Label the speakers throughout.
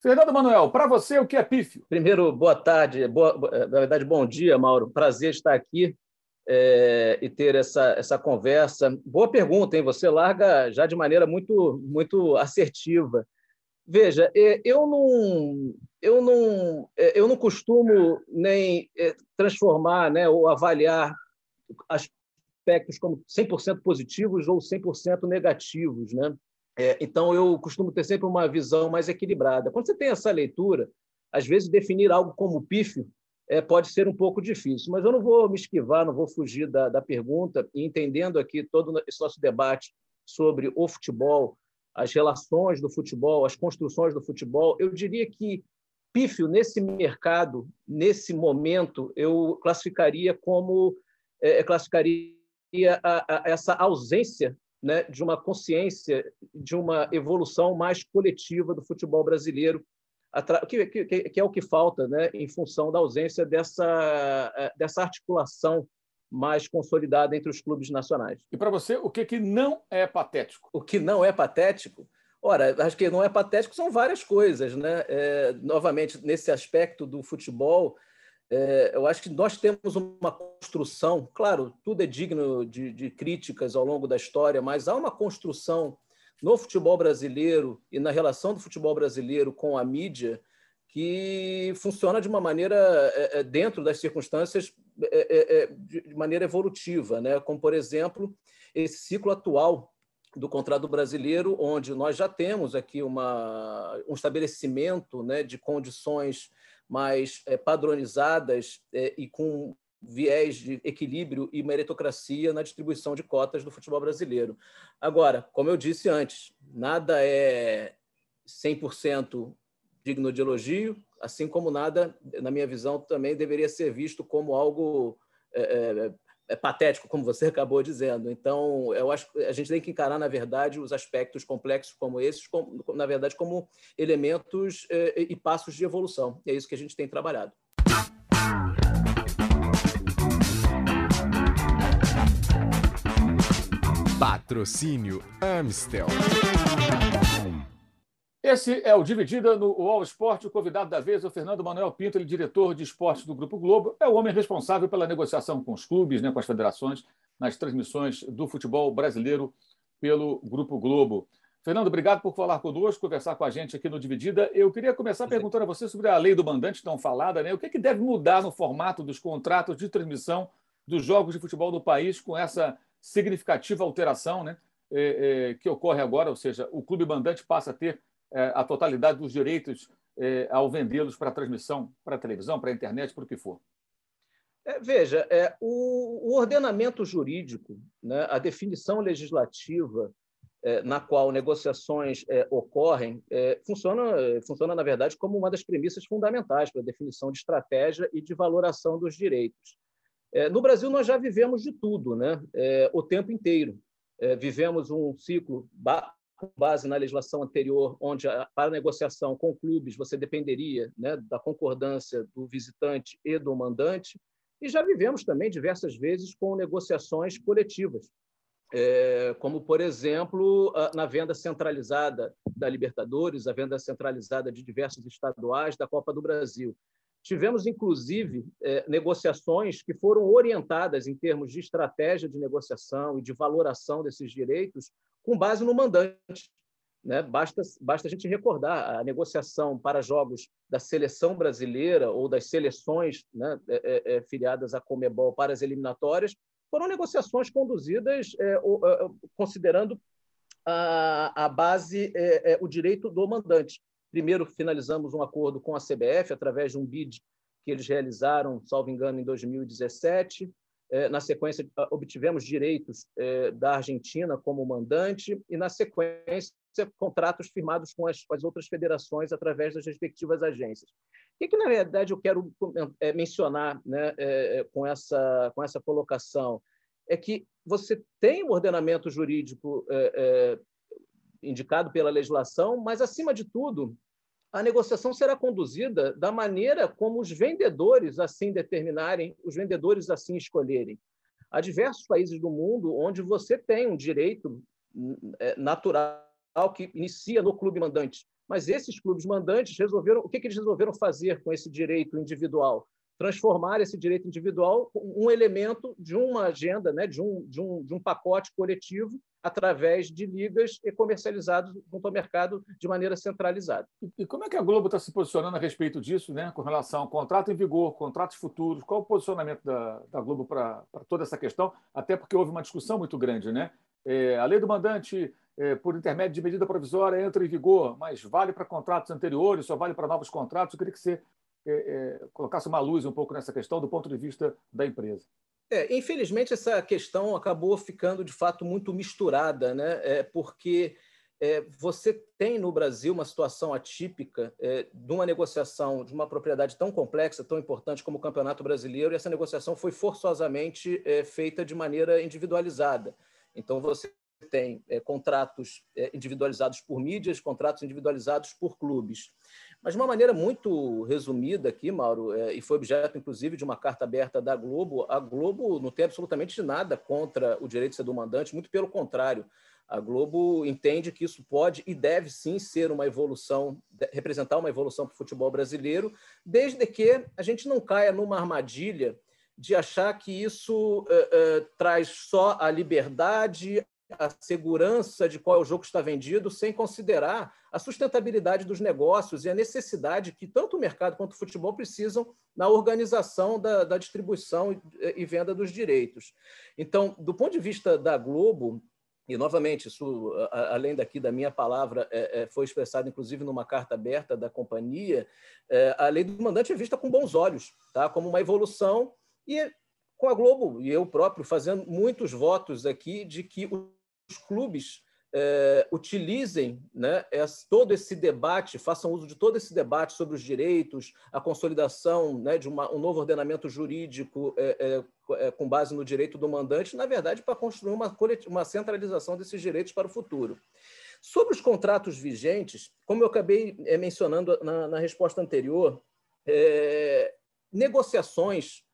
Speaker 1: Fernando Manuel, para você, o que é pífio?
Speaker 2: Primeiro, boa tarde, boa, na verdade, bom dia, Mauro. Prazer estar aqui é, e ter essa, essa conversa. Boa pergunta, hein? Você larga já de maneira muito, muito assertiva. Veja, eu não, eu não, é, eu não costumo nem transformar né, ou avaliar aspectos como 100% positivos ou 100% negativos. Né? É, então, eu costumo ter sempre uma visão mais equilibrada. Quando você tem essa leitura, às vezes definir algo como pífio é, pode ser um pouco difícil, mas eu não vou me esquivar, não vou fugir da, da pergunta, e entendendo aqui todo esse nosso debate sobre o futebol, as relações do futebol, as construções do futebol, eu diria que pífio nesse mercado, nesse momento, eu classificaria como é, classificaria a, a, essa ausência né, de uma consciência, de uma evolução mais coletiva do futebol brasileiro, que, que, que é o que falta né, em função da ausência dessa, eh, dessa articulação mais consolidada entre os clubes nacionais.
Speaker 1: E para você, o que, que não é patético?
Speaker 2: O que não é patético? Ora, acho que não é patético são várias coisas. Né? É, novamente, nesse aspecto do futebol, é, eu acho que nós temos uma construção, claro, tudo é digno de, de, críticas ao longo da história, mas há uma construção no futebol brasileiro e na relação do futebol brasileiro com a mídia que funciona de uma maneira, é, é dentro das circunstâncias, é, é, é, de maneira evolutiva, né? como, por exemplo, esse ciclo atual do contrato brasileiro, onde nós já temos aqui uma, um estabelecimento né, de condições mais é, padronizadas é, e com viés de equilíbrio e meritocracia na distribuição de cotas do futebol brasileiro. Agora, como eu disse antes, nada é 100% digno de elogio, assim como nada, na minha visão, também deveria ser visto como algo é, é patético, como você acabou dizendo. Então, eu acho que a gente tem que encarar, na verdade, os aspectos complexos como esses, como, na verdade, como elementos eh, e passos de evolução. E é isso que a gente tem trabalhado.
Speaker 3: Patrocínio Amstel.
Speaker 1: Esse é o Dividida no UOL Esporte. O convidado da vez é o Fernando Manuel Pinto, ele é diretor de esportes do Grupo Globo. É o homem responsável pela negociação com os clubes, né, com as federações, nas transmissões do futebol brasileiro pelo Grupo Globo. Fernando, obrigado por falar conosco, conversar com a gente aqui no Dividida. Eu queria começar perguntando a você sobre a lei do mandante tão falada. Né? O que, é que deve mudar no formato dos contratos de transmissão dos jogos de futebol do país com essa significativa alteração né, é, é, que ocorre agora? Ou seja, o clube mandante passa a ter a totalidade dos direitos é, ao vendê-los para transmissão, para televisão, para internet, para o que for?
Speaker 2: É, veja, é, o, o, ordenamento jurídico, né, a definição legislativa é, na qual negociações é, ocorrem, é, funciona, funciona, na verdade, como uma das premissas fundamentais para a definição de estratégia e de valoração dos direitos. no Brasil, nós já vivemos de tudo, né, o tempo inteiro. vivemos um ciclo com base na legislação anterior, onde para negociação com clubes você dependeria né, da concordância do visitante e do mandante, e já vivemos também diversas vezes com negociações coletivas, é, como, por exemplo, na venda centralizada da Libertadores, a venda centralizada de diversos estaduais da Copa do Brasil. Tivemos, inclusive, é, negociações que foram orientadas em termos de estratégia de negociação e de valoração desses direitos com base no mandante. Né? Basta, basta a gente recordar a negociação para jogos da seleção brasileira ou das seleções né, é, é, é filiadas à Comebol para as eliminatórias, foram negociações conduzidas é, é, considerando a, a base, o direito do mandante. Primeiro, finalizamos um acordo com a CBF através de um bid que eles realizaram, salvo engano, em 2017. É, na sequência, obtivemos direitos é, da Argentina como mandante e, na sequência, contratos firmados com as, outras federações através das respectivas agências. O que, que na verdade, eu quero é, mencionar né, com, essa, com essa colocação? É que você tem um ordenamento jurídico indicado pela legislação, mas, acima de tudo, a negociação será conduzida da maneira como os vendedores assim determinarem, os vendedores assim escolherem. Há diversos países do mundo onde você tem um direito é, natural que inicia no clube mandante. Mas esses clubes mandantes resolveram. O que, que eles resolveram fazer com esse direito individual? Transformar esse direito individual um elemento de uma agenda, né, de, um, de, um, de um pacote coletivo através de ligas e comercializados junto ao mercado de maneira centralizada.
Speaker 1: E como é que a Globo está se posicionando a respeito disso, né, com relação ao contrato em vigor, contratos futuros? Qual o posicionamento da, da Globo para toda essa questão? Até porque houve uma discussão muito grande, né? É, a lei do mandante, é, por intermédio de medida provisória, entra em vigor, mas vale para contratos anteriores, só vale para novos contratos. Eu queria que você é, é, colocasse uma luz um pouco nessa questão do ponto de vista da empresa.
Speaker 2: É, infelizmente, essa questão acabou ficando de fato muito misturada, né? É, porque é, você tem no Brasil uma situação atípica é, de uma negociação de uma propriedade tão complexa, tão importante como o Campeonato Brasileiro, e essa negociação foi forçosamente é, feita de maneira individualizada. Então, você tem é, contratos é, individualizados por mídias, contratos individualizados por clubes. Mas de uma maneira muito resumida aqui, Mauro, é, e foi objeto, inclusive, de uma carta aberta da Globo, a Globo não tem absolutamente nada contra o direito de ser do mandante, muito pelo contrário. A Globo entende que isso pode e deve sim ser uma evolução, representar uma evolução para o futebol brasileiro, desde que a gente não caia numa armadilha de achar que isso uh, uh, traz só a liberdade, a segurança de qual é o jogo que está vendido, sem considerar a sustentabilidade dos negócios e a necessidade que tanto o mercado quanto o futebol precisam na organização da, da distribuição e, e venda dos direitos. Então, do ponto de vista da Globo, e novamente, isso, além daqui da minha palavra, é, é, foi expressado inclusive numa carta aberta da companhia, é, a lei do mandante é vista com bons olhos, tá? como uma evolução, e com a Globo, e eu próprio fazendo muitos votos aqui de que os clubes é, utilizem né, todo esse debate, façam uso de todo esse debate sobre os direitos, a consolidação né, de uma, um novo ordenamento jurídico é, é, com base no direito do mandante, na verdade, para construir uma, uma centralização desses direitos para o futuro. Sobre os contratos vigentes, como eu acabei mencionando na, na resposta anterior, negociações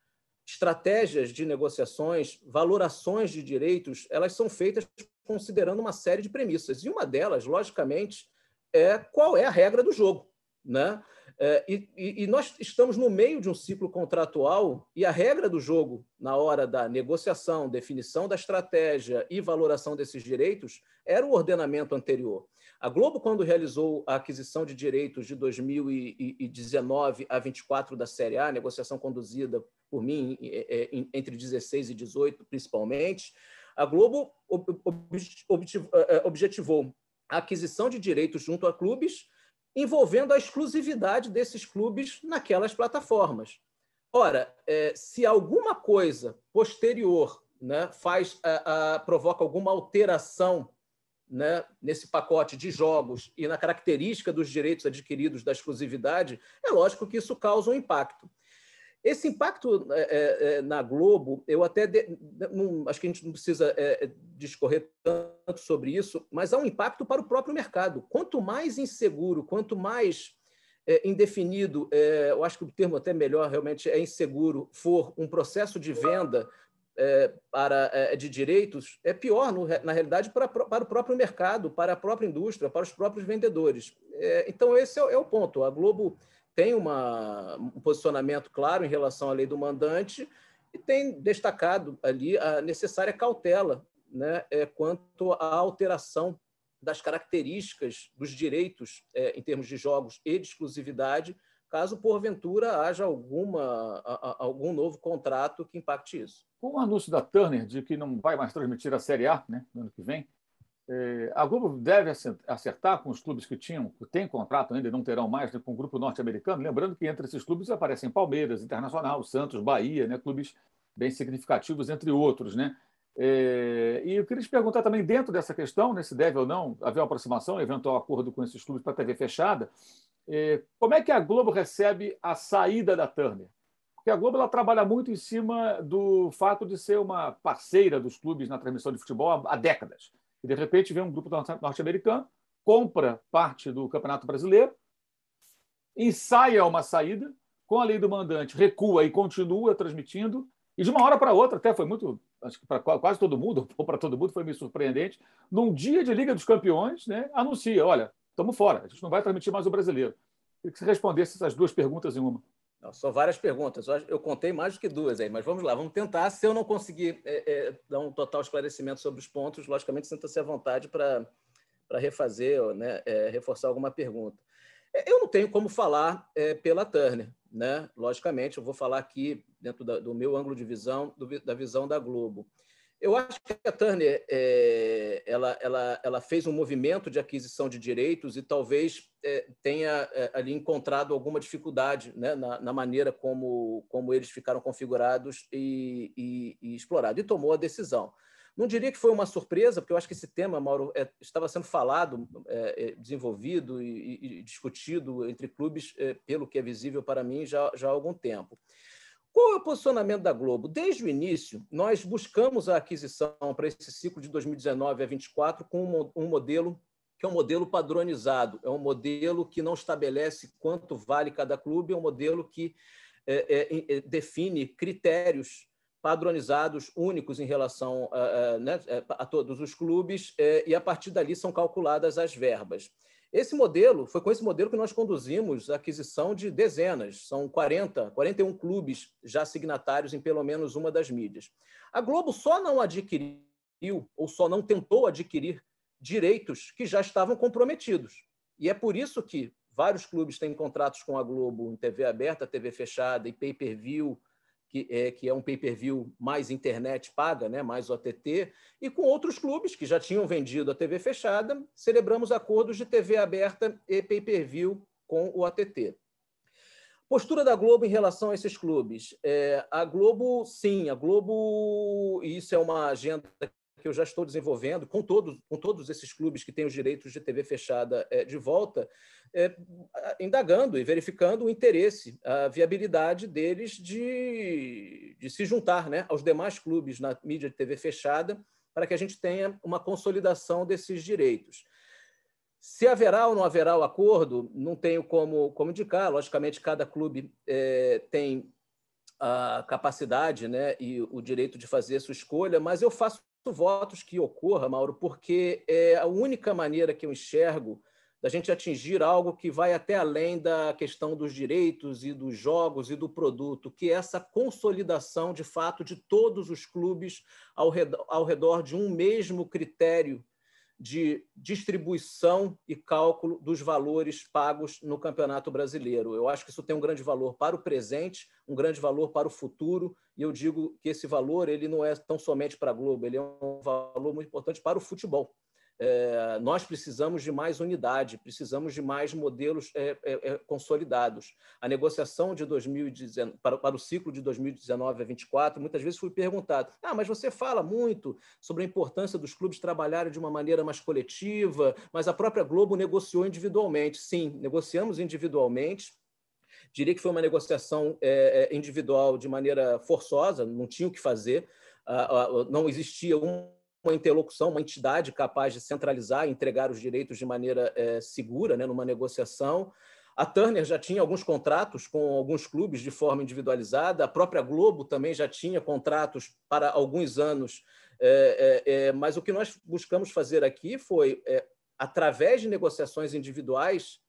Speaker 2: estratégias de negociações, valorações de direitos, elas são feitas considerando uma série de premissas. E uma delas, logicamente, é qual é a regra do jogo. Né? É, e, e, nós estamos no meio de um ciclo contratual e a regra do jogo, na hora da negociação, definição da estratégia e valoração desses direitos, era o ordenamento anterior. A Globo, quando realizou a aquisição de direitos de 2019 a 24 da Série A, negociação conduzida por mim entre 16 e 18, principalmente, a Globo é, objetivou a aquisição de direitos junto a clubes, envolvendo a exclusividade desses clubes naquelas plataformas. Ora, se alguma coisa posterior né, faz a, a, provoca alguma alteração né, nesse pacote de jogos e na característica dos direitos adquiridos da exclusividade, é lógico que isso causa um impacto. Esse impacto é, é, é na Globo, eu até de, não, acho que a gente não precisa é, discorrer tanto sobre isso, mas há um impacto para o próprio mercado. Quanto mais inseguro, quanto mais é, indefinido, é, eu acho que o termo até melhor realmente é inseguro, for um processo de venda é, para, é, de direitos é pior, no, na realidade, para, para o próprio mercado, para a própria indústria, para os próprios vendedores. É, então, esse é, é, o ponto. A Globo tem uma, um posicionamento claro em relação à lei do mandante e tem destacado ali a necessária cautela né, é, quanto à alteração das características dos direitos é, em termos de jogos e de exclusividade caso porventura haja alguma, algum novo contrato que impacte isso.
Speaker 1: Com o anúncio da Turner de que não vai mais transmitir a Série A né, no ano que vem, é, a Globo deve acertar com os clubes que tinham, que têm contrato ainda e não terão mais, né, com o grupo norte-americano. Lembrando que entre esses clubes aparecem Palmeiras, Internacional, Santos, Bahia, né, clubes bem significativos, entre outros. Né? É, e eu queria te perguntar também, dentro dessa questão, né, se deve ou não haver uma aproximação, eventual acordo com esses clubes para TV fechada, é, como é que a Globo recebe a saída da Turner? Porque a Globo ela trabalha muito em cima do fato de ser uma parceira dos clubes na transmissão de futebol há décadas. E, de repente, vem um grupo norte-americano, compra parte do Campeonato Brasileiro, ensaia uma saída, com a lei do mandante, recua e continua transmitindo, e de uma hora para outra, até foi muito, acho que para quase todo mundo, ou para todo mundo, foi meio surpreendente, num dia de Liga dos Campeões, né, anuncia: olha, estamos fora. A gente não vai transmitir mais o brasileiro. Queria que você respondesse essas duas perguntas em uma.
Speaker 2: São várias perguntas. Eu contei mais do que duas aí, mas vamos lá, vamos tentar. Se eu não conseguir é, é, dar um total esclarecimento sobre os pontos, logicamente, sinta-se à vontade para refazer, né, é, reforçar alguma pergunta. É, eu não tenho como falar é, pela Turner, né? Logicamente, eu vou falar aqui dentro da, do meu ângulo de visão, do, da visão da Globo. Eu acho que a Turner é, ela, ela, ela fez um movimento de aquisição de direitos e talvez é, tenha é, ali encontrado alguma dificuldade né, na, na, maneira como, como eles ficaram configurados e, e, e explorados, e tomou a decisão. Não diria que foi uma surpresa, porque eu acho que esse tema, Mauro, é, estava sendo falado, é, é, desenvolvido e, e, discutido entre clubes, é, pelo que é visível para mim, já, já há algum tempo. Qual é o posicionamento da Globo? Desde o início, nós buscamos a aquisição para esse ciclo de 2019 a 2024 com um modelo que é um modelo padronizado, é um modelo que não estabelece quanto vale cada clube, é um modelo que é, é, define critérios padronizados, únicos em relação a, a, né, a todos os clubes, é, e a partir dali são calculadas as verbas. Esse modelo, foi com esse modelo que nós conduzimos a aquisição de dezenas, são 40, 41 clubes já signatários em pelo menos uma das mídias. A Globo só não adquiriu, ou só não tentou adquirir, direitos que já estavam comprometidos. E é por isso que vários clubes têm contratos com a Globo em TV aberta, TV fechada e pay-per-view, que é, que é um pay-per-view mais internet paga, né, mais OTT, e com outros clubes que já tinham vendido a TV fechada, celebramos acordos de TV aberta e pay-per-view com o OTT. Postura da Globo em relação a esses clubes. É, a Globo, sim, a Globo, isso é uma agenda que eu já estou desenvolvendo com todos, com todos esses clubes que têm os direitos de TV fechada é, de volta, é, indagando e verificando o interesse, a viabilidade deles de, de se juntar né, aos demais clubes na mídia de TV fechada, para que a gente tenha uma consolidação desses direitos. Se haverá ou não haverá o acordo, não tenho como, como indicar. Logicamente, cada clube é, tem a capacidade né, e o direito de fazer sua escolha, mas eu faço votos que ocorra, Mauro, porque é a única maneira que eu enxergo da gente atingir algo que vai até além da questão dos direitos e dos jogos e do produto, que é essa consolidação de fato de todos os clubes ao redor, ao redor de um mesmo critério de distribuição e cálculo dos valores pagos no Campeonato Brasileiro. Eu acho que isso tem um grande valor para o presente, um grande valor para o futuro, e eu digo que esse valor ele não é tão somente para a Globo, ele é um valor muito importante para o futebol. É, nós precisamos de mais unidade, precisamos de mais modelos é, é, é consolidados. A negociação de 2019, para, para, o ciclo de 2019 a 2024, muitas vezes fui perguntado: ah, mas você fala muito sobre a importância dos clubes trabalharem de uma maneira mais coletiva, mas a própria Globo negociou individualmente. Sim, negociamos individualmente. Diria que foi uma negociação é, é, individual de maneira forçosa, não tinha o que fazer, ah, ah, não existia um uma interlocução, uma entidade capaz de centralizar e entregar os direitos de maneira é, segura, né, numa negociação. A Turner já tinha alguns contratos com alguns clubes de forma individualizada, a própria Globo também já tinha contratos para alguns anos, é, é, mas o que nós buscamos fazer aqui foi, através de negociações individuais,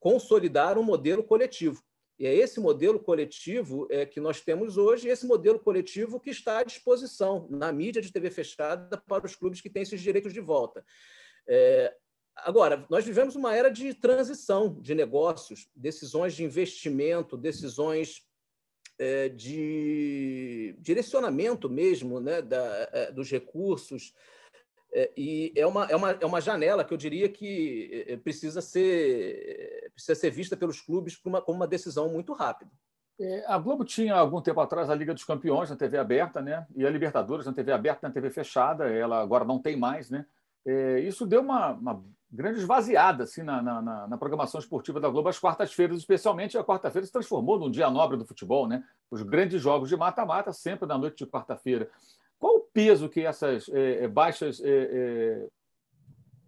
Speaker 2: consolidar um modelo coletivo. E é esse modelo coletivo é, que nós temos hoje, esse modelo coletivo que está à disposição na mídia de TV fechada para os clubes que têm esses direitos de volta. É, agora, nós vivemos uma era de transição de negócios, decisões de investimento, decisões é, de direcionamento mesmo né, da, é, dos recursos, é, e é uma, é, uma, é uma janela que eu diria que é, precisa ser, precisa ser vista pelos clubes como uma, como uma decisão muito rápida.
Speaker 1: É, a Globo tinha algum tempo atrás a Liga dos Campeões na TV aberta, né? E a Libertadores na TV aberta, na TV fechada. Ela agora não tem mais, né? É, isso deu uma, uma, grande esvaziada assim, na, na, na, programação esportiva da Globo às quartas-feiras, especialmente a quarta-feira se transformou num dia nobre do futebol, né? Os grandes jogos de mata-mata sempre na noite de quarta-feira. Qual o peso que essas é, baixas é,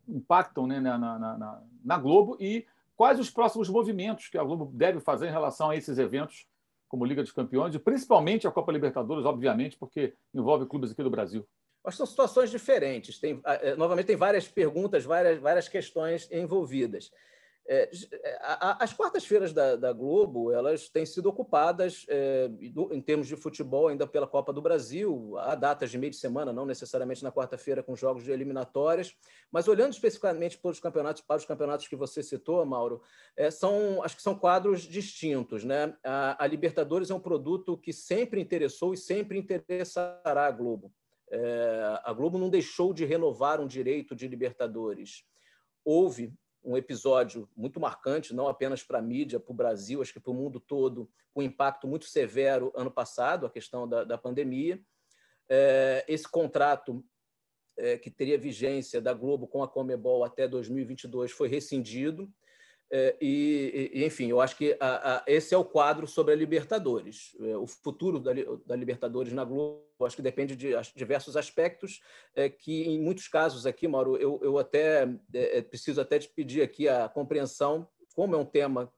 Speaker 1: impactam né, na, na, na, na, Globo e quais os próximos movimentos que a Globo deve fazer em relação a esses eventos, como Liga dos Campeões, e principalmente a Copa Libertadores, obviamente, porque envolve clubes aqui do Brasil?
Speaker 2: Acho que são situações diferentes. Tem, novamente, tem várias perguntas, várias, várias questões envolvidas. É, é as quartas-feiras da, da, Globo elas têm sido ocupadas é, em termos de futebol ainda pela Copa do Brasil. Há datas de meio de semana, não necessariamente na quarta-feira com jogos de eliminatórias, mas olhando especificamente para os campeonatos, para os campeonatos que você citou, Mauro, é, são acho que são quadros distintos, né? A, a, Libertadores é um produto que sempre interessou e sempre interessará a Globo. É, a Globo não deixou de renovar um direito de Libertadores. Houve um episódio muito marcante, não apenas para a mídia, para o Brasil, acho que para o mundo todo, com um impacto muito severo ano passado, a questão da, da pandemia. É, esse contrato é, que teria vigência da Globo com a Comebol até 2022 foi rescindido. É, e, e, enfim, eu acho que a, a, esse é o quadro sobre a Libertadores. É, o futuro da, da, Libertadores na Globo, acho que depende de diversos aspectos, é, que em muitos casos aqui, Mauro, eu, eu até é, preciso até te pedir aqui a compreensão, como é um tema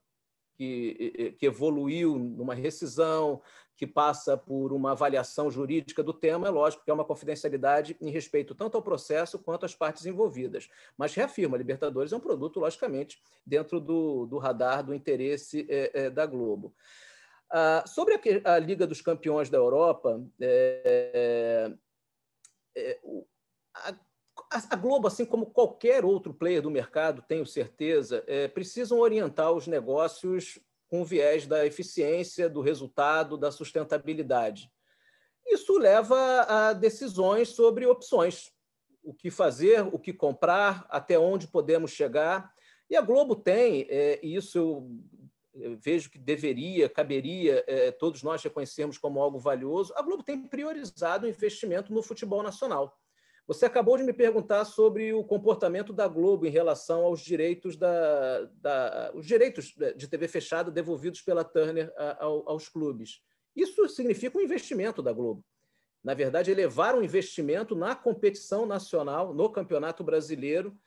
Speaker 2: que, que evoluiu numa rescisão, que passa por uma avaliação jurídica do tema, é lógico que é uma confidencialidade em respeito tanto ao processo quanto às partes envolvidas. Mas reafirma, a Libertadores é um produto, logicamente, dentro do, do radar do interesse é, é, da Globo. Ah, sobre a, a, Liga dos Campeões da Europa, é, é, a, a, Globo, assim como qualquer outro player do mercado, tenho certeza, é, precisam orientar os negócios com viés da eficiência, do resultado, da sustentabilidade. Isso leva a decisões sobre opções, o que fazer, o que comprar, até onde podemos chegar. E a Globo tem, é, e isso eu vejo que deveria, caberia é, todos nós reconhecermos como algo valioso, a Globo tem priorizado o investimento no futebol nacional. Você acabou de me perguntar sobre o comportamento da Globo em relação aos direitos da, da os direitos de TV fechada devolvidos pela Turner aos clubes. Isso significa um investimento da Globo. Na verdade, elevar um investimento na competição nacional, no Campeonato Brasileiro,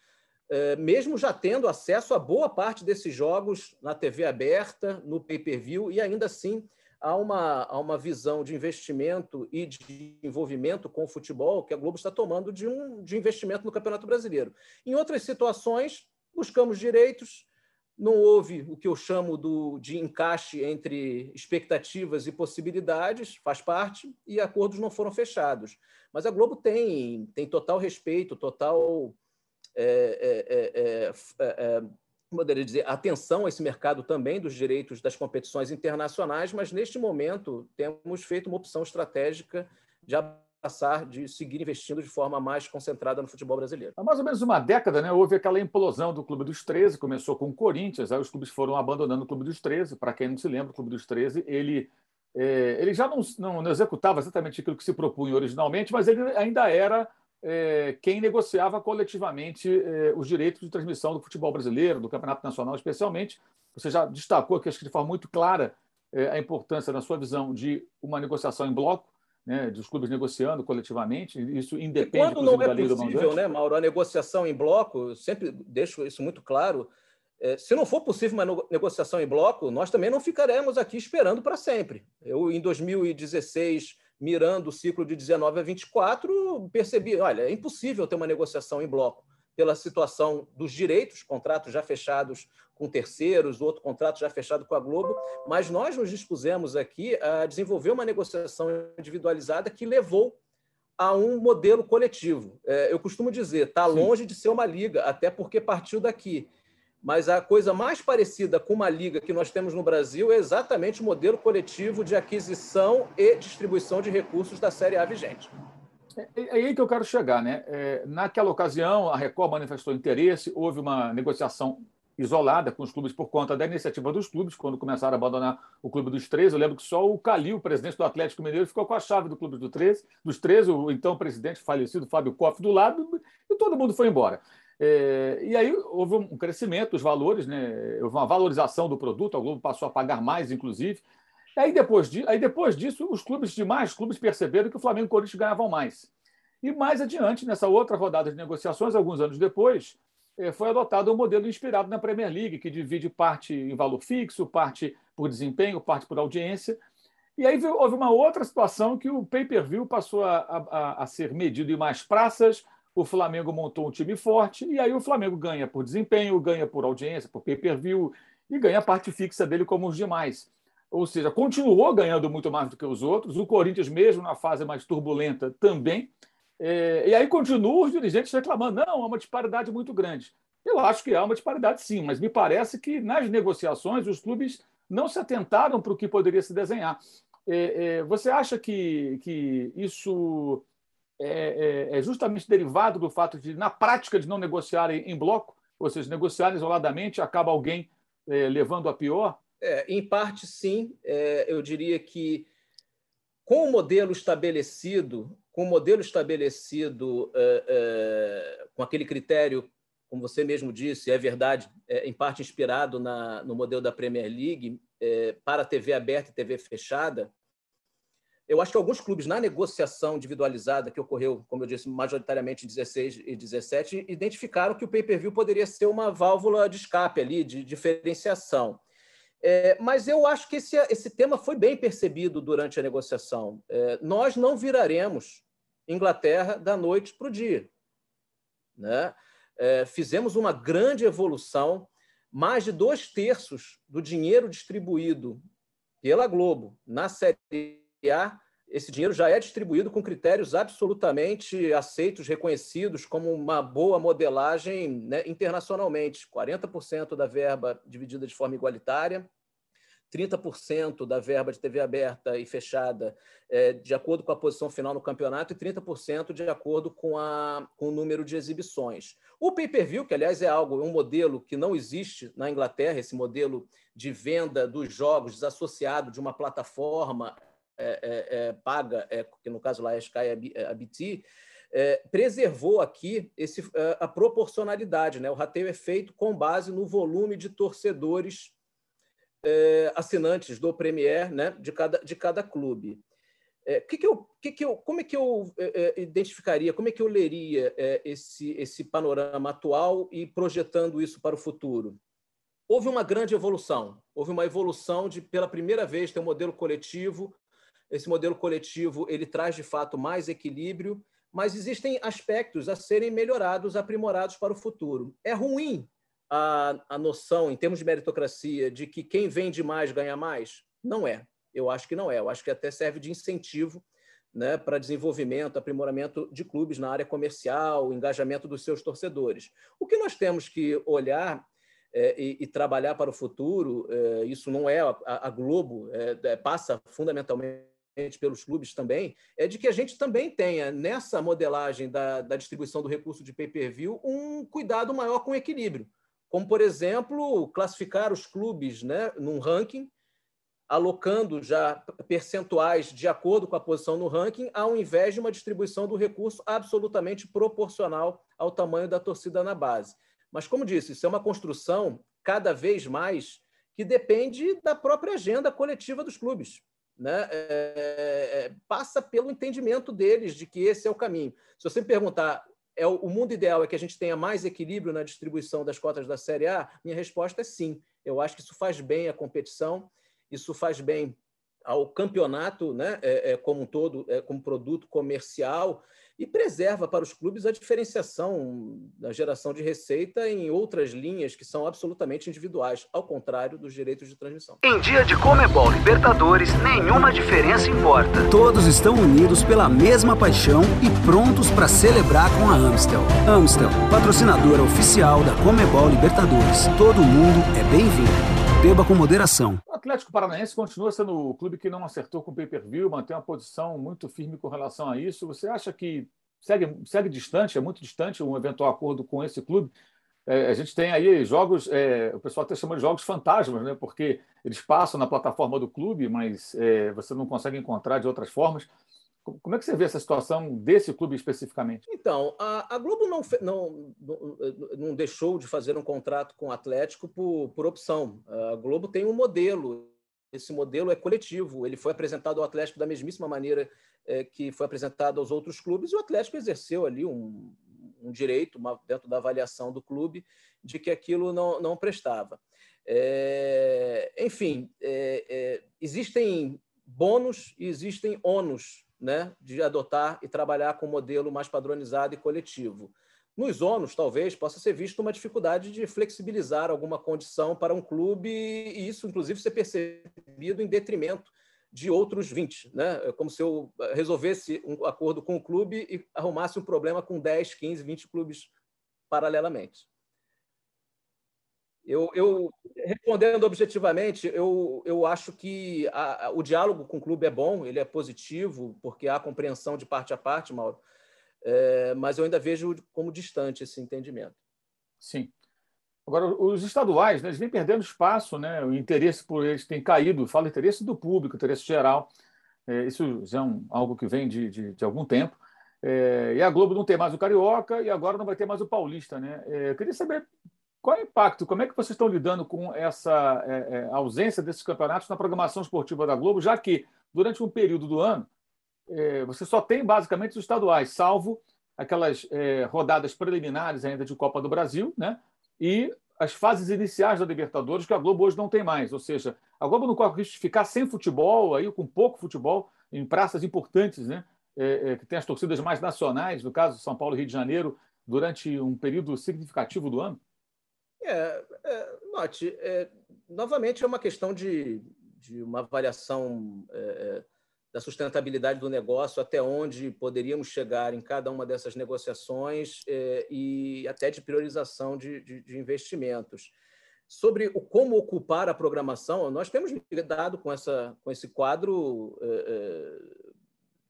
Speaker 2: eh, mesmo já tendo acesso a boa parte desses jogos na TV aberta, no pay-per-view, e ainda assim há uma, há uma visão de investimento e de envolvimento com o futebol que a Globo está tomando de um de investimento no Campeonato Brasileiro. Em outras situações, buscamos direitos, não houve o que eu chamo do, de encaixe entre expectativas e possibilidades, faz parte, e acordos não foram fechados. Mas a Globo tem, tem total respeito, total é, é, é, poderia dizer, atenção a esse mercado também dos direitos das competições internacionais, mas neste momento temos feito uma opção estratégica de passar, de seguir investindo de forma mais concentrada no futebol brasileiro.
Speaker 1: Há mais ou menos uma década, né, houve aquela implosão do Clube dos 13, começou com o Corinthians, aí os clubes foram abandonando o Clube dos 13. Para quem não se lembra, o Clube dos 13, ele, é, ele já não, não, não executava exatamente aquilo que se propunha originalmente, mas ele ainda era é, quem negociava coletivamente é, os direitos de transmissão do futebol brasileiro, do Campeonato Nacional especialmente. Você já destacou aqui, acho que de forma muito clara, é, a importância, na sua visão, de uma negociação em bloco, né, dos clubes negociando coletivamente. Isso independe
Speaker 2: e quando não é possível, né, Mauro, a negociação em bloco, sempre deixo isso muito claro. É, se não for possível uma negociação em bloco, nós também não ficaremos aqui esperando para sempre. Eu, em 2016, mirando o ciclo de 19 a 24, percebi, olha, é impossível ter uma negociação em bloco pela situação dos direitos, contratos já fechados com terceiros, outro contrato já fechado com a Globo, mas nós nos dispusemos aqui a desenvolver uma negociação individualizada que levou a um modelo coletivo. É, eu costumo dizer, está longe de ser uma liga, até porque partiu daqui. Mas a coisa mais parecida com uma liga que nós temos no Brasil é exatamente o modelo coletivo de aquisição e distribuição de recursos da Série A vigente.
Speaker 1: É, é, é aí que eu quero chegar. Né? É, naquela ocasião, a Record manifestou interesse, houve uma negociação isolada com os clubes por conta da iniciativa dos clubes, quando começaram a abandonar o Clube dos 13. Eu lembro que só o Calil, o presidente do Atlético Mineiro, ficou com a chave do Clube do 13, dos 13, o então presidente falecido Fábio Koff do lado, e todo mundo foi embora. É, e aí houve um crescimento dos valores, né? houve uma valorização do produto, a Globo passou a pagar mais, inclusive. E aí depois, de, aí depois disso, os clubes demais clubes perceberam que o Flamengo e o Corinthians ganhavam mais. E mais adiante, nessa outra rodada de negociações, alguns anos depois, é, foi adotado um modelo inspirado na Premier League, que divide parte em valor fixo, parte por desempenho, parte por audiência. E aí houve uma outra situação que o pay-per-view passou a, a, a, ser medido em mais praças, o Flamengo montou um time forte, e aí o Flamengo ganha por desempenho, ganha por audiência, por pay-per-view, e ganha a parte fixa dele como os demais. Ou seja, continuou ganhando muito mais do que os outros, o Corinthians, mesmo na fase mais turbulenta, também. É, e aí continuam os dirigentes reclamando, não, é uma disparidade muito grande. Eu acho que há uma disparidade sim, mas me parece que nas negociações os clubes não se atentaram para o que poderia se desenhar. É, é, você acha que, que isso é, é, é, justamente derivado do fato de, na prática, de não negociarem em bloco, ou seja, negociar isoladamente, acaba alguém é, levando a pior?
Speaker 2: É, em parte, sim. eu diria que com o modelo estabelecido, com o modelo estabelecido, com aquele critério como você mesmo disse, é verdade, é, em parte inspirado na, no modelo da Premier League, é, para TV aberta e TV fechada, eu acho que alguns clubes, na negociação individualizada que ocorreu, como eu disse, majoritariamente em 16 e 17, identificaram que o pay-per-view poderia ser uma válvula de escape ali, de diferenciação. É, mas eu acho que esse, esse tema foi bem percebido durante a negociação. É, nós não viraremos Inglaterra da noite para o dia. Né? É, fizemos uma grande evolução. Mais de dois terços do dinheiro distribuído pela Globo na Série Esse dinheiro já é distribuído com critérios absolutamente aceitos, reconhecidos como uma boa modelagem né, internacionalmente. 40% da verba dividida de forma igualitária, 30% da verba de TV aberta e fechada é, de acordo com a posição final no campeonato e 30% de acordo com, a, com o número de exibições. O pay-per-view, que aliás é algo, é um modelo que não existe na Inglaterra, esse modelo de venda dos jogos desassociado de uma plataforma é, é, é paga, é, que no caso lá é Sky BT, preservou aqui esse, a proporcionalidade. Né? O rateio é feito com base no volume de torcedores assinantes do Premier né, de, cada, de cada clube. É, que que eu, que que eu, como é que eu é, identificaria, como é que eu leria é, esse, esse panorama atual e projetando isso para o futuro? Houve uma grande evolução, houve uma evolução de, pela primeira vez, ter um modelo coletivo. Esse modelo coletivo ele traz, de fato, mais equilíbrio, mas existem aspectos a serem melhorados, aprimorados para o futuro. É ruim a, a noção, em termos de meritocracia, de que quem vende mais ganha mais? Não é. Eu acho que não é. Eu acho que até serve de incentivo né, para desenvolvimento, aprimoramento de clubes na área comercial, engajamento dos seus torcedores. O que nós temos que olhar é, e, e, trabalhar para o futuro, é, isso não é a, a Globo, é, é passa fundamentalmente pelos clubes também, é de que a gente também tenha, nessa modelagem da, da distribuição do recurso de pay-per-view, um cuidado maior com o equilíbrio como, por exemplo, classificar os clubes né, num ranking, alocando já percentuais de acordo com a posição no ranking, ao invés de uma distribuição do recurso absolutamente proporcional ao tamanho da torcida na base. Mas, como disse, isso é uma construção cada vez mais que depende da própria agenda coletiva dos clubes. Né? É, é, passa pelo entendimento deles de que esse é o caminho. Se você me perguntar é o, o mundo ideal é que a gente tenha mais equilíbrio na distribuição das cotas da Série A? Minha resposta é sim. Eu acho que isso faz bem à competição, isso faz bem ao campeonato né, é, é, como um todo, é, como produto comercial, e preserva para os clubes a diferenciação da geração de receita em outras linhas que são absolutamente individuais, ao contrário dos direitos de transmissão.
Speaker 4: Em dia de Comebol Libertadores, nenhuma diferença importa.
Speaker 5: Todos estão unidos pela mesma paixão e prontos para celebrar com a Amstel. Amstel, patrocinadora oficial da Comebol Libertadores. Todo mundo é bem-vindo. Beba com moderação.
Speaker 1: O Atlético Paranaense continua sendo o clube que não acertou com o pay-per-view, mantém uma posição muito firme com relação a isso. Você acha que segue, segue distante, é muito distante um eventual acordo com esse clube? É, a gente tem aí jogos, é, o pessoal até chama de jogos fantasmas, né? porque eles passam na plataforma do clube, mas é, você não consegue encontrar de outras formas. Como é que você vê essa situação desse clube especificamente?
Speaker 2: Então, a, a Globo não, não, não, deixou de fazer um contrato com o Atlético por, por opção. A Globo tem um modelo, esse modelo é coletivo, ele foi apresentado ao Atlético da mesmíssima maneira é, que foi apresentado aos outros clubes, e o Atlético exerceu ali um, um direito, uma, dentro da avaliação do clube, de que aquilo não, não prestava. É, enfim, é, é existem bônus e existem ônus né, de adotar e trabalhar com um modelo mais padronizado e coletivo. Nos ônus, talvez, possa ser visto uma dificuldade de flexibilizar alguma condição para um clube e isso, inclusive, ser percebido em detrimento de outros 20. Né? É como se eu resolvesse um acordo com o clube e arrumasse um problema com 10, 15, 20 clubes paralelamente. Eu, eu, respondendo objetivamente, eu, eu acho que a, o diálogo com o clube é bom, ele é positivo, porque há compreensão de parte a parte, Mauro, é, mas eu ainda vejo como distante esse entendimento.
Speaker 1: Sim. Agora, os estaduais, né, eles vêm perdendo espaço, né, o interesse por eles tem caído, falo interesse do público, interesse geral, é, isso já é um, algo que vem de, de, de algum tempo, é, e a Globo não tem mais o Carioca e agora não vai ter mais o Paulista. Né? É, eu queria saber qual é o impacto? Como é que vocês estão lidando com essa é, é, ausência desses campeonatos na programação esportiva da Globo, já que durante um período do ano é, você só tem basicamente os estaduais, salvo aquelas é, rodadas preliminares ainda de Copa do Brasil, né? E as fases iniciais da Libertadores que a Globo hoje não tem mais. Ou seja, a Globo não corre risco de ficar sem futebol, aí com pouco futebol em praças importantes, né? É, é, que tem as torcidas mais nacionais, no caso São Paulo e Rio de Janeiro, durante um período significativo do ano.
Speaker 2: É, é note, é, novamente é uma questão de, de uma avaliação é, é, da sustentabilidade do negócio, até onde poderíamos chegar em cada uma dessas negociações é, e até de priorização de, de, de, investimentos. Sobre o como ocupar a programação, nós temos lidado com, essa, com esse quadro é,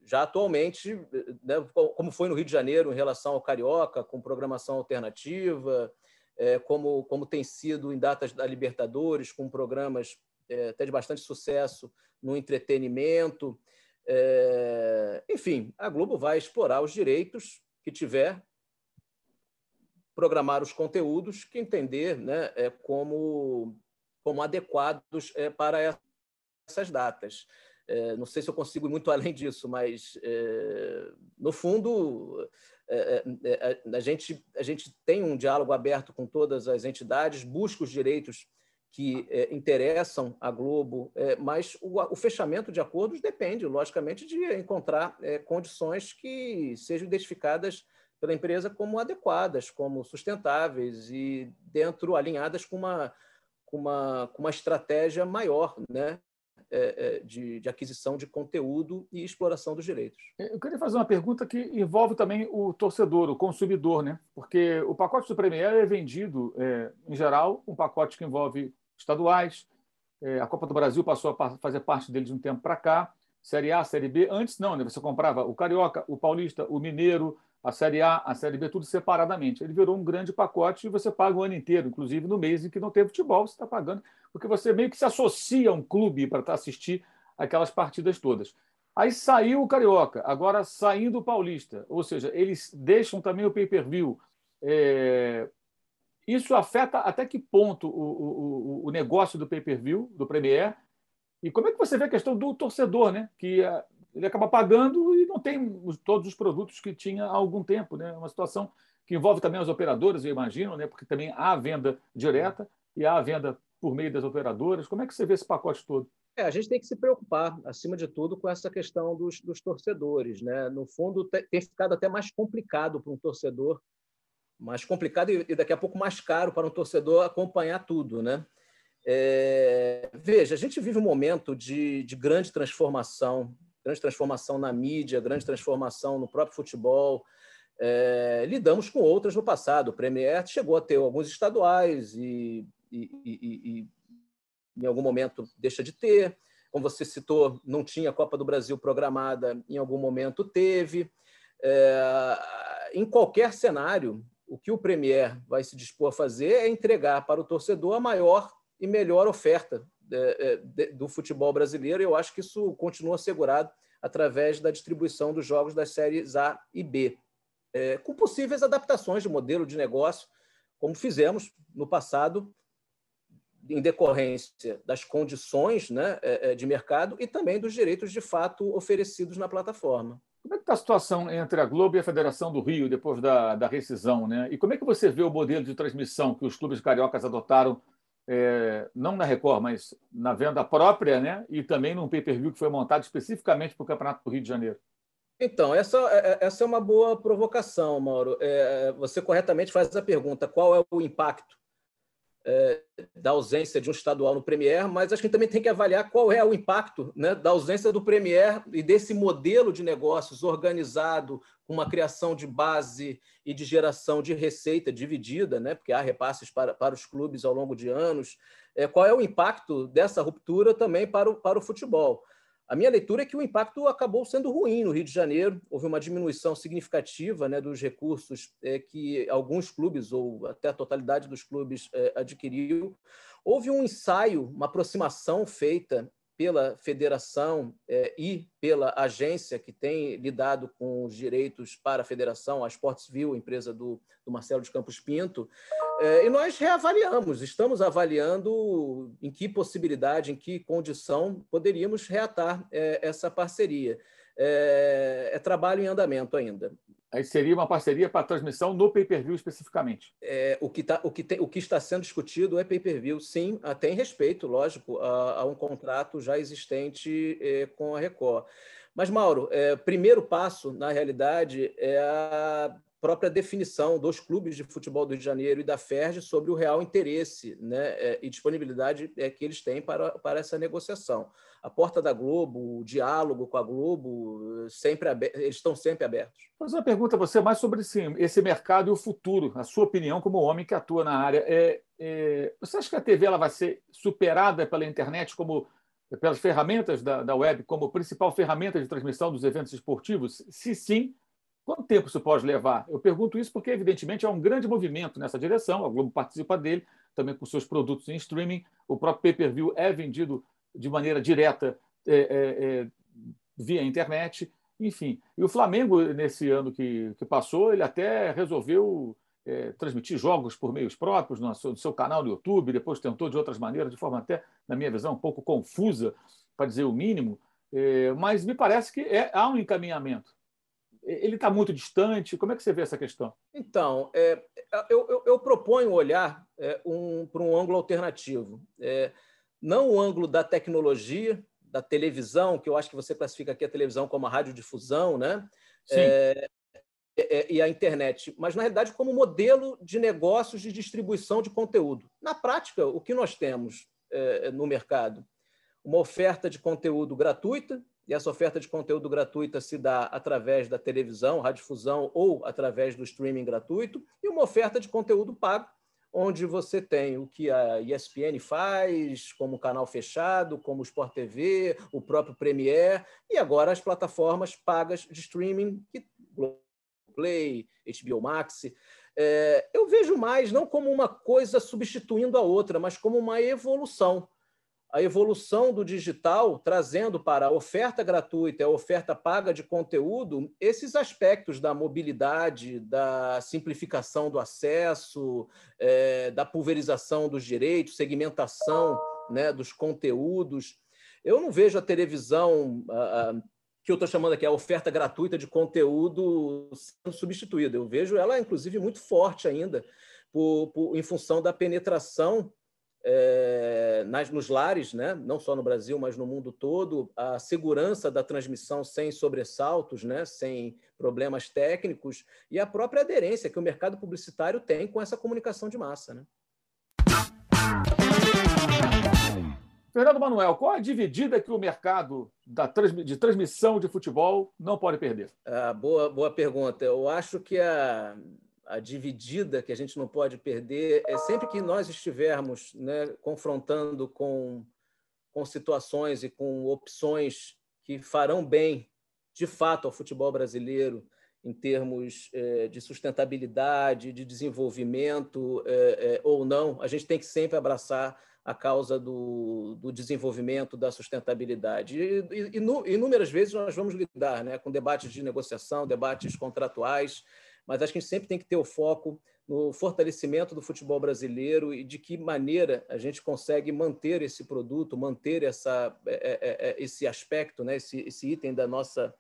Speaker 2: já atualmente, né, como foi no Rio de Janeiro em relação ao Carioca, com programação alternativa, como, como tem sido em datas da Libertadores, com programas é, até de bastante sucesso no entretenimento. É, enfim, a Globo vai explorar os direitos que tiver, programar os conteúdos que entender né, é, como, como adequados é, para essas datas. É, não sei se eu consigo ir muito além disso, mas, é, no fundo, é, é, é, a, gente, a gente tem um diálogo aberto com todas as entidades, busca os direitos que é, interessam à Globo, é, mas o, fechamento de acordos depende, logicamente, de encontrar é, condições que sejam identificadas pela empresa como adequadas, como sustentáveis e dentro alinhadas com uma, com uma, com uma estratégia maior, né? É, é, de, de, aquisição de conteúdo e exploração dos direitos.
Speaker 1: Eu queria fazer uma pergunta que envolve também o torcedor, o consumidor, né? Porque o pacote do Premier é vendido, é, em geral, um pacote que envolve estaduais. É, a Copa do Brasil passou a fazer parte dele de um tempo para cá. Série A, Série B. Antes não, né? Você comprava o Carioca, o Paulista, o Mineiro, a Série A, a Série B, tudo separadamente. Ele virou um grande pacote e você paga o ano inteiro, inclusive no mês em que não tem futebol, você está pagando, porque você meio que se associa a um clube para tá assistir aquelas partidas todas. Aí saiu o Carioca, agora saindo o Paulista, ou seja, eles deixam também o pay-per-view. É... Isso afeta até que ponto o, o, o negócio do pay-per-view, do Premier, e como é que você vê a questão do torcedor, né? que é, ele acaba pagando e não tem todos os produtos que tinha há algum tempo. Né? É uma situação que envolve também as operadoras, eu imagino, né? porque também há venda direta e há venda por meio das operadoras. Como é que você vê esse pacote todo?
Speaker 2: É, a gente tem que se preocupar, acima de tudo, com essa questão dos, dos torcedores. Né? No fundo, tem ficado até mais complicado para um torcedor, mais complicado e daqui a pouco mais caro para um torcedor acompanhar tudo. Né? É, veja, a gente vive um momento de, de grande transformação grande transformação na mídia, grande transformação no próprio futebol. É, lidamos com outras no passado. O Premier chegou a ter alguns estaduais e, e, e, e, em algum momento deixa de ter. Como você citou, não tinha Copa do Brasil programada, em algum momento teve. É, em qualquer cenário, o que o Premier vai se dispor a fazer é entregar para o torcedor a maior e melhor oferta é, é, do futebol brasileiro. Eu acho que isso continua assegurado através da distribuição dos jogos das séries A e B, é, com possíveis adaptações de modelo de negócio, como fizemos no passado, em decorrência das condições né, de mercado e também dos direitos de fato oferecidos na plataforma.
Speaker 1: Como é que está a situação entre a Globo e a Federação do Rio depois da, da rescisão? Né? E como é que você vê o modelo de transmissão que os clubes cariocas adotaram é, não na Record, mas na venda própria, né? E também num pay-per-view que foi montado especificamente para o Campeonato do Rio de Janeiro.
Speaker 2: Então, essa, é, é, essa é uma boa provocação, Mauro. É, você corretamente faz a pergunta: qual é o impacto é, da ausência de um estadual no Premier, mas acho que também tem que avaliar qual é o impacto né, da ausência do Premier e desse modelo de negócios organizado, com uma criação de base e de geração de receita dividida, né, porque há repasses para, para os clubes ao longo de anos. É, qual é o impacto dessa ruptura também para o, para o futebol? A minha leitura é que o impacto acabou sendo ruim no Rio de Janeiro. Houve uma diminuição significativa né, dos recursos é, que alguns clubes, ou até a totalidade dos clubes, é, adquiriu. Houve um ensaio, uma aproximação feita pela federação é, e pela agência que tem lidado com os direitos para a federação, a Sportsville, empresa do, do Marcelo de Campos Pinto, é, e nós reavaliamos, estamos avaliando em que possibilidade, em que condição poderíamos reatar é, essa parceria. É, é, trabalho em andamento ainda.
Speaker 1: Aí seria uma parceria para transmissão no pay-per-view especificamente.
Speaker 2: É, o, que tá, o, que tem, o que está sendo discutido é pay-per-view, sim, tem respeito, lógico, a, a, um contrato já existente é, com a Record. Mas, Mauro, é, primeiro passo, na realidade, é a própria definição dos clubes de futebol do Rio de Janeiro e da FERJ sobre o real interesse né, é, e disponibilidade é, que eles têm para, para essa negociação. A porta da Globo, o diálogo com a Globo, sempre eles estão sempre abertos.
Speaker 1: Mas uma pergunta a você mais sobre esse, esse mercado e o futuro, a sua opinião como homem que atua na área. É, é, você acha que a TV ela vai ser superada pela internet como pelas ferramentas da, da web como principal ferramenta de transmissão dos eventos esportivos? Se sim, Quanto tempo isso pode levar? Eu pergunto isso porque, evidentemente, há um grande movimento nessa direção. A Globo participa dele, também com seus produtos em streaming. O próprio pay-per-view é vendido de maneira direta é, é, é, via internet. Enfim, e o Flamengo, nesse ano que, que passou, ele até resolveu é, transmitir jogos por meios próprios no seu, no seu, canal no YouTube, depois tentou de outras maneiras, de forma até, na minha visão, um pouco confusa, para dizer o mínimo. É, mas me parece que é, há um encaminhamento ele está muito distante? Como é que você vê essa questão?
Speaker 2: Então, é, eu, eu, eu, proponho olhar é, um, para um ângulo alternativo. É, não o ângulo da tecnologia, da televisão, que eu acho que você classifica aqui a televisão como a radiodifusão, né? É, é, é, e a internet, mas na realidade como modelo de negócios de distribuição de conteúdo. Na prática, o que nós temos no mercado? Uma oferta de conteúdo gratuita, e essa oferta de conteúdo gratuita se dá através da televisão, radiodifusão ou através do streaming gratuito, e uma oferta de conteúdo pago, onde você tem o que a ESPN faz, como canal fechado, como o Sport TV, o próprio Premiere, e agora as plataformas pagas de streaming, que Play, HBO Max. É, eu vejo mais não como uma coisa substituindo a outra, mas como uma evolução a evolução do digital, trazendo para a oferta gratuita e a oferta paga de conteúdo esses aspectos da mobilidade, da simplificação do acesso, é, da pulverização dos direitos, segmentação né, dos conteúdos. Eu não vejo a televisão, a, a, que eu estou chamando aqui a oferta gratuita de conteúdo, sendo substituída. Eu vejo ela, inclusive, muito forte ainda, por, por, em função da penetração é, nas, nos lares, né? não só no Brasil, mas no mundo todo, a segurança da transmissão sem sobressaltos, né? sem problemas técnicos, e a própria aderência que o mercado publicitário tem com essa comunicação de massa. Né?
Speaker 1: Fernando Manuel, qual a dividida que o mercado da, de transmissão de futebol não pode perder?
Speaker 2: Ah, boa, boa pergunta. Eu acho que a a dividida que a gente não pode perder é sempre que nós estivermos né, confrontando com, com situações e com opções que farão bem, de fato, ao futebol brasileiro, em termos é, de sustentabilidade, de desenvolvimento é, é, ou não, a gente tem que sempre abraçar a causa do, do desenvolvimento, da sustentabilidade. E, e, e, inúmeras vezes nós vamos lidar né, com debates de negociação, debates contratuais, mas acho que a gente sempre tem que ter o foco no fortalecimento do futebol brasileiro e de que maneira a gente consegue manter esse produto, manter essa, é, é, é, esse aspecto, né, esse, esse item da nossa,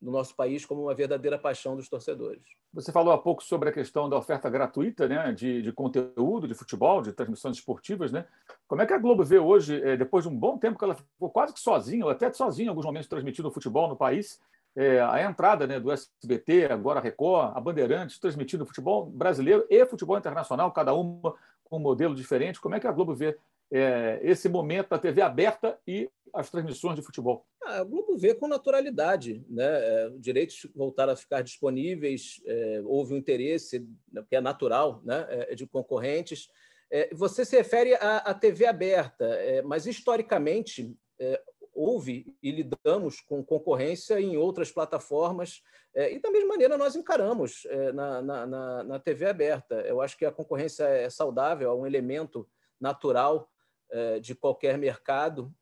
Speaker 2: no nosso país como uma verdadeira paixão dos torcedores.
Speaker 1: Você falou há pouco sobre a questão da oferta gratuita né, de, de conteúdo, de futebol, de transmissões esportivas. Né? Como é que a Globo vê hoje, depois de um bom tempo que ela ficou quase que sozinha, ou até sozinha em alguns momentos transmitindo futebol no país, é, a entrada né, do SBT, agora Record, a Bandeirantes, transmitindo futebol brasileiro e futebol internacional, cada uma com um modelo diferente. Como é que a Globo vê é, esse momento da TV aberta e as transmissões de futebol?
Speaker 2: Ah, a Globo vê com naturalidade. Né? É, direitos voltaram a ficar disponíveis, é, houve um interesse, né, que é natural, né? É, de concorrentes. É, você se refere à, à TV aberta, mas historicamente houve e lidamos com concorrência em outras plataformas, e da mesma maneira nós encaramos na, na, na TV aberta. Eu acho que a concorrência é saudável, é um elemento natural eh, de qualquer mercado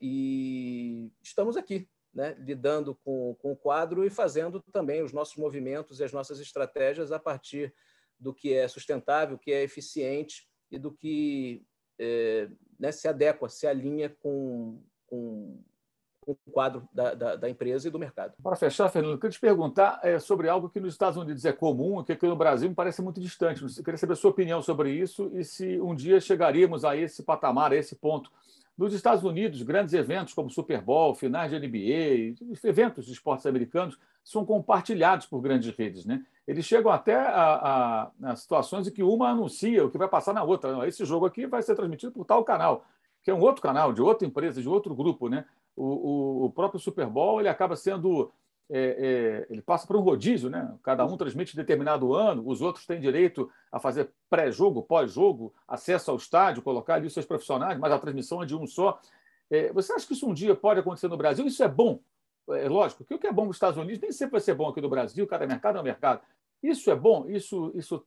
Speaker 2: e estamos aqui, né, lidando com, com o quadro e fazendo também os nossos movimentos e as nossas estratégias a partir do que é sustentável, que é eficiente e do que é, né, se adequa, se alinha com, com o quadro da, da, da, empresa e do mercado.
Speaker 1: Para fechar, Fernando, eu queria te perguntar é, sobre algo que nos Estados Unidos é comum que aqui no Brasil me parece muito distante. Eu queria saber a sua opinião sobre isso e se um dia chegaríamos a esse patamar, a esse ponto. Nos Estados Unidos, grandes eventos como Super Bowl, finais de NBA, eventos de esportes americanos são compartilhados por grandes redes. Né? Eles chegam até a, a, a situações em que uma anuncia o que vai passar na outra. Esse jogo aqui vai ser transmitido por tal canal, que é um outro canal, de outra empresa, de outro grupo. Né? o, o, o próprio Super Bowl ele acaba sendo. É, é, ele passa por um rodízio, né? Cada um transmite determinado ano, os outros têm direito a fazer pré-jogo, pós-jogo, acesso ao estádio, colocar ali os seus profissionais, mas a transmissão é de um só. É, você acha que isso um dia pode acontecer no Brasil? Isso é bom? É lógico que o que é bom nos Estados Unidos nem sempre vai ser bom aqui no Brasil, cada mercado é um mercado. Isso é bom? Isso, isso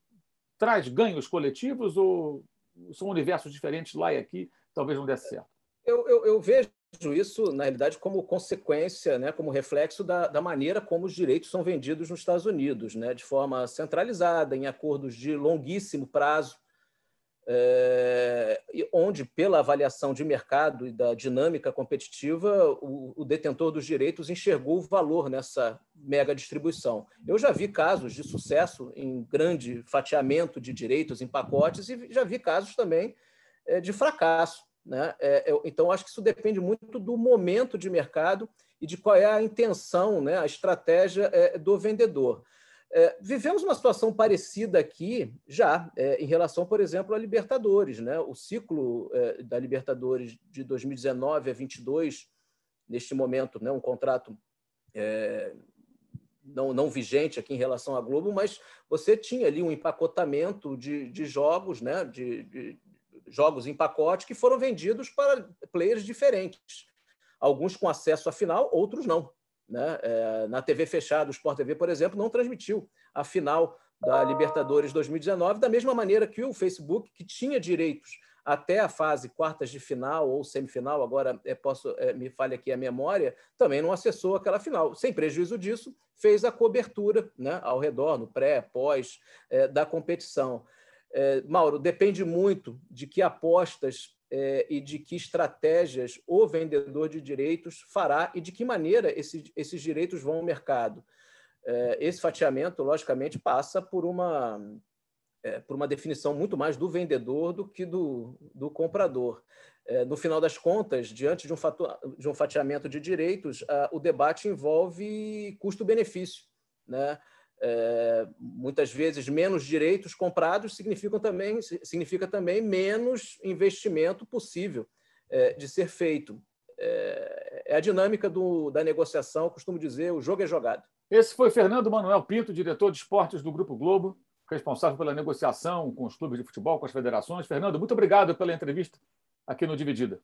Speaker 1: traz ganhos coletivos ou são universos diferentes lá e aqui? Talvez não desse certo.
Speaker 2: Eu, eu, eu vejo isso, na realidade, como consequência, né, como reflexo da, da, maneira como os direitos são vendidos nos Estados Unidos, né, de forma centralizada, em acordos de longuíssimo prazo, é, onde, pela avaliação de mercado e da dinâmica competitiva, o, o, detentor dos direitos enxergou o valor nessa mega distribuição. Eu já vi casos de sucesso em grande fatiamento de direitos em pacotes e já vi casos também de fracasso. Né? É, então, acho que isso depende muito do momento de mercado e de qual é a intenção, né, a estratégia é, do vendedor. É, vivemos uma situação parecida aqui já é, em relação, por exemplo, à Libertadores. Né? O ciclo é, da Libertadores de 2019 a 22, neste momento, né, um contrato é, não, não vigente aqui em relação à Globo, mas você tinha ali um empacotamento de, de jogos, né, de, de, jogos em pacote que foram vendidos para players diferentes. Alguns com acesso à final, outros não. Né? É, na TV fechada, o Sport TV, por exemplo, não transmitiu a final da Libertadores 2019, da mesma maneira que o Facebook, que tinha direitos até a fase quartas de final ou semifinal, agora é, posso, é, me falha aqui a memória, também não acessou aquela final. Sem prejuízo disso, fez a cobertura né, ao redor, no pré, pós é, da competição. É, Mauro, depende muito de que apostas é, e de que estratégias o vendedor de direitos fará e de que maneira esses, esses direitos vão ao mercado. É, esse fatiamento, logicamente, passa por uma, é, por uma definição muito mais do vendedor do que do, do comprador. É, no final das contas, diante de um, fator, de um fatiamento de direitos, o debate envolve custo-benefício. Né? É, muitas vezes menos direitos comprados significam também, significa também menos investimento possível é, de ser feito. É, é a dinâmica do, da negociação, eu costumo dizer, o jogo é jogado.
Speaker 1: Esse foi Fernando Manuel Pinto, diretor de esportes do Grupo Globo, responsável pela negociação com os clubes de futebol, com as federações. Fernando, muito obrigado pela entrevista aqui no Dividida.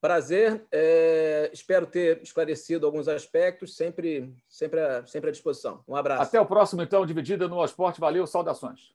Speaker 2: Prazer, é, espero ter esclarecido alguns aspectos, sempre, sempre, sempre à disposição. Um abraço.
Speaker 1: Até o próximo, então, Dividida no Esporte. Valeu, saudações.